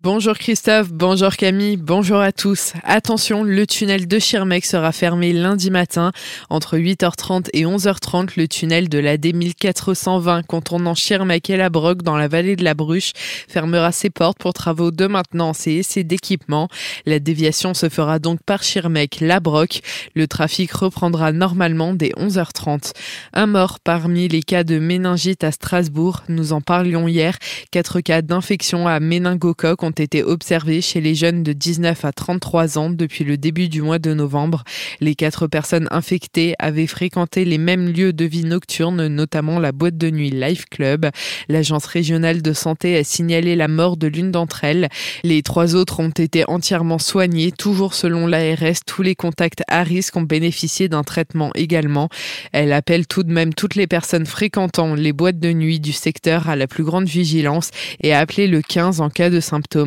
Bonjour Christophe, bonjour Camille, bonjour à tous. Attention, le tunnel de Schirmeck sera fermé lundi matin entre 8h30 et 11h30. Le tunnel de la D1420 contournant Schirmeck et la dans la vallée de la Bruche fermera ses portes pour travaux de maintenance et essais d'équipement. La déviation se fera donc par Schirmeck, la Broque. Le trafic reprendra normalement dès 11h30. Un mort parmi les cas de méningite à Strasbourg. Nous en parlions hier. Quatre cas d'infection à méningocoque ont été observés chez les jeunes de 19 à 33 ans depuis le début du mois de novembre. Les quatre personnes infectées avaient fréquenté les mêmes lieux de vie nocturne, notamment la boîte de nuit Life Club. L'agence régionale de santé a signalé la mort de l'une d'entre elles. Les trois autres ont été entièrement soignés. Toujours selon l'ARS, tous les contacts à risque ont bénéficié d'un traitement également. Elle appelle tout de même toutes les personnes fréquentant les boîtes de nuit du secteur à la plus grande vigilance et a appelé le 15 en cas de symptômes.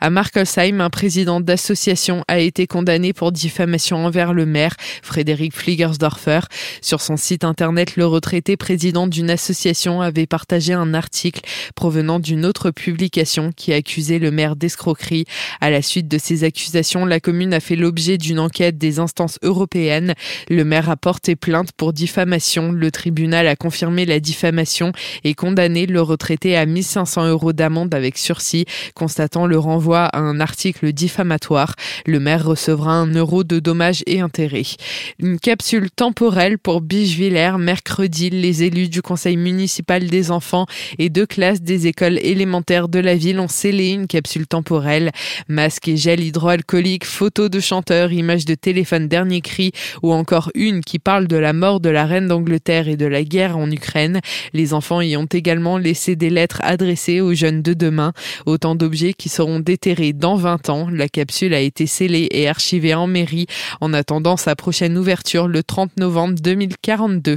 À Markelsheim, un président d'association a été condamné pour diffamation envers le maire, Frédéric Fliegersdorfer. Sur son site internet, le retraité président d'une association avait partagé un article provenant d'une autre publication qui accusait le maire d'escroquerie. À la suite de ces accusations, la commune a fait l'objet d'une enquête des instances européennes. Le maire a porté plainte pour diffamation. Le tribunal a confirmé la diffamation et condamné le retraité à 1500 euros d'amende avec sursis, constatant le renvoi à un article diffamatoire. Le maire recevra un euro de dommages et intérêts. Une capsule temporelle pour Bichevillers mercredi. Les élus du conseil municipal des enfants et deux classes des écoles élémentaires de la ville ont scellé une capsule temporelle. Masque et gel hydroalcoolique, photos de chanteurs, images de téléphone dernier cri ou encore une qui parle de la mort de la reine d'Angleterre et de la guerre en Ukraine. Les enfants y ont également laissé des lettres adressées aux jeunes de demain. Autant d'objets qui seront déterrés dans 20 ans. La capsule a été scellée et archivée en mairie en attendant sa prochaine ouverture le 30 novembre 2042.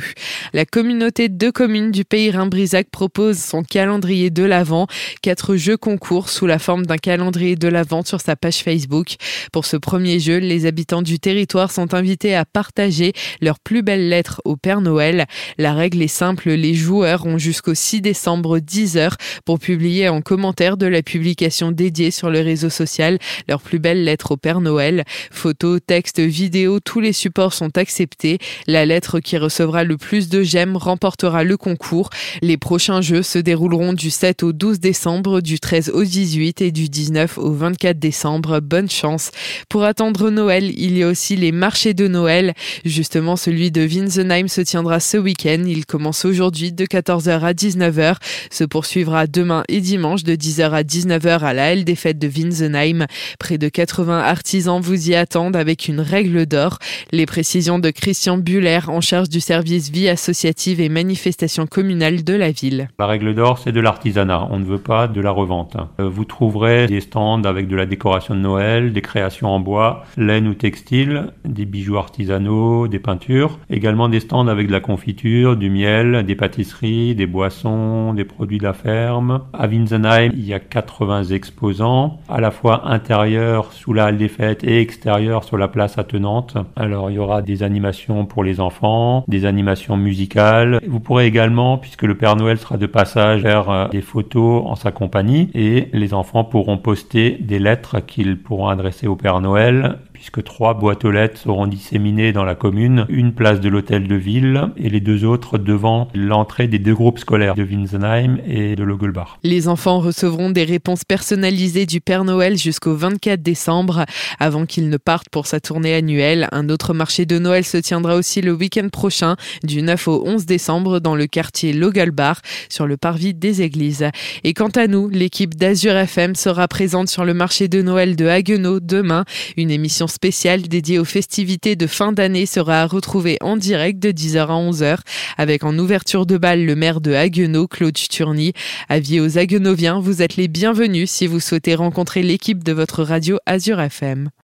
La communauté de communes du pays Rhin-Brisac propose son calendrier de l'Avent. Quatre jeux concours sous la forme d'un calendrier de l'Avent sur sa page Facebook. Pour ce premier jeu, les habitants du territoire sont invités à partager leurs plus belles lettres au Père Noël. La règle est simple, les joueurs ont jusqu'au 6 décembre 10 heures pour publier en commentaire de la publication dédiés sur le réseau social leurs plus belles lettres au Père Noël. Photos, textes, vidéos, tous les supports sont acceptés. La lettre qui recevra le plus de j'aime remportera le concours. Les prochains jeux se dérouleront du 7 au 12 décembre, du 13 au 18 et du 19 au 24 décembre. Bonne chance. Pour attendre Noël, il y a aussi les marchés de Noël. Justement, celui de Winsenheim se tiendra ce week-end. Il commence aujourd'hui de 14h à 19h, se poursuivra demain et dimanche de 10h à 19h à la des fêtes de Winsenheim. Près de 80 artisans vous y attendent avec une règle d'or. Les précisions de Christian Buller en charge du service vie associative et manifestation communale de la ville. La règle d'or, c'est de l'artisanat. On ne veut pas de la revente. Euh, vous trouverez des stands avec de la décoration de Noël, des créations en bois, laine ou textile, des bijoux artisanaux, des peintures. Également des stands avec de la confiture, du miel, des pâtisseries, des boissons, des produits de la ferme. À Winsenheim, il y a 80 expos à la fois intérieur sous la halle des fêtes et extérieur sur la place attenante. Alors il y aura des animations pour les enfants, des animations musicales. Vous pourrez également, puisque le Père Noël sera de passage, faire euh, des photos en sa compagnie et les enfants pourront poster des lettres qu'ils pourront adresser au Père Noël puisque trois boîtes aux lettres seront disséminées dans la commune, une place de l'hôtel de ville et les deux autres devant l'entrée des deux groupes scolaires de Winsenheim et de Logelbach. Les enfants recevront des réponses personnalisées du Père Noël jusqu'au 24 décembre avant qu'ils ne partent pour sa tournée annuelle. Un autre marché de Noël se tiendra aussi le week-end prochain du 9 au 11 décembre dans le quartier Logelbach sur le parvis des églises. Et quant à nous, l'équipe d'Azur FM sera présente sur le marché de Noël de Haguenau demain, une émission spéciale dédiée aux festivités de fin d'année sera à retrouver en direct de 10h à 11h avec en ouverture de bal le maire de Haguenau, Claude Sturny. Avis aux Haguenoviens, vous êtes les bienvenus si vous souhaitez rencontrer l'équipe de votre radio Azure FM.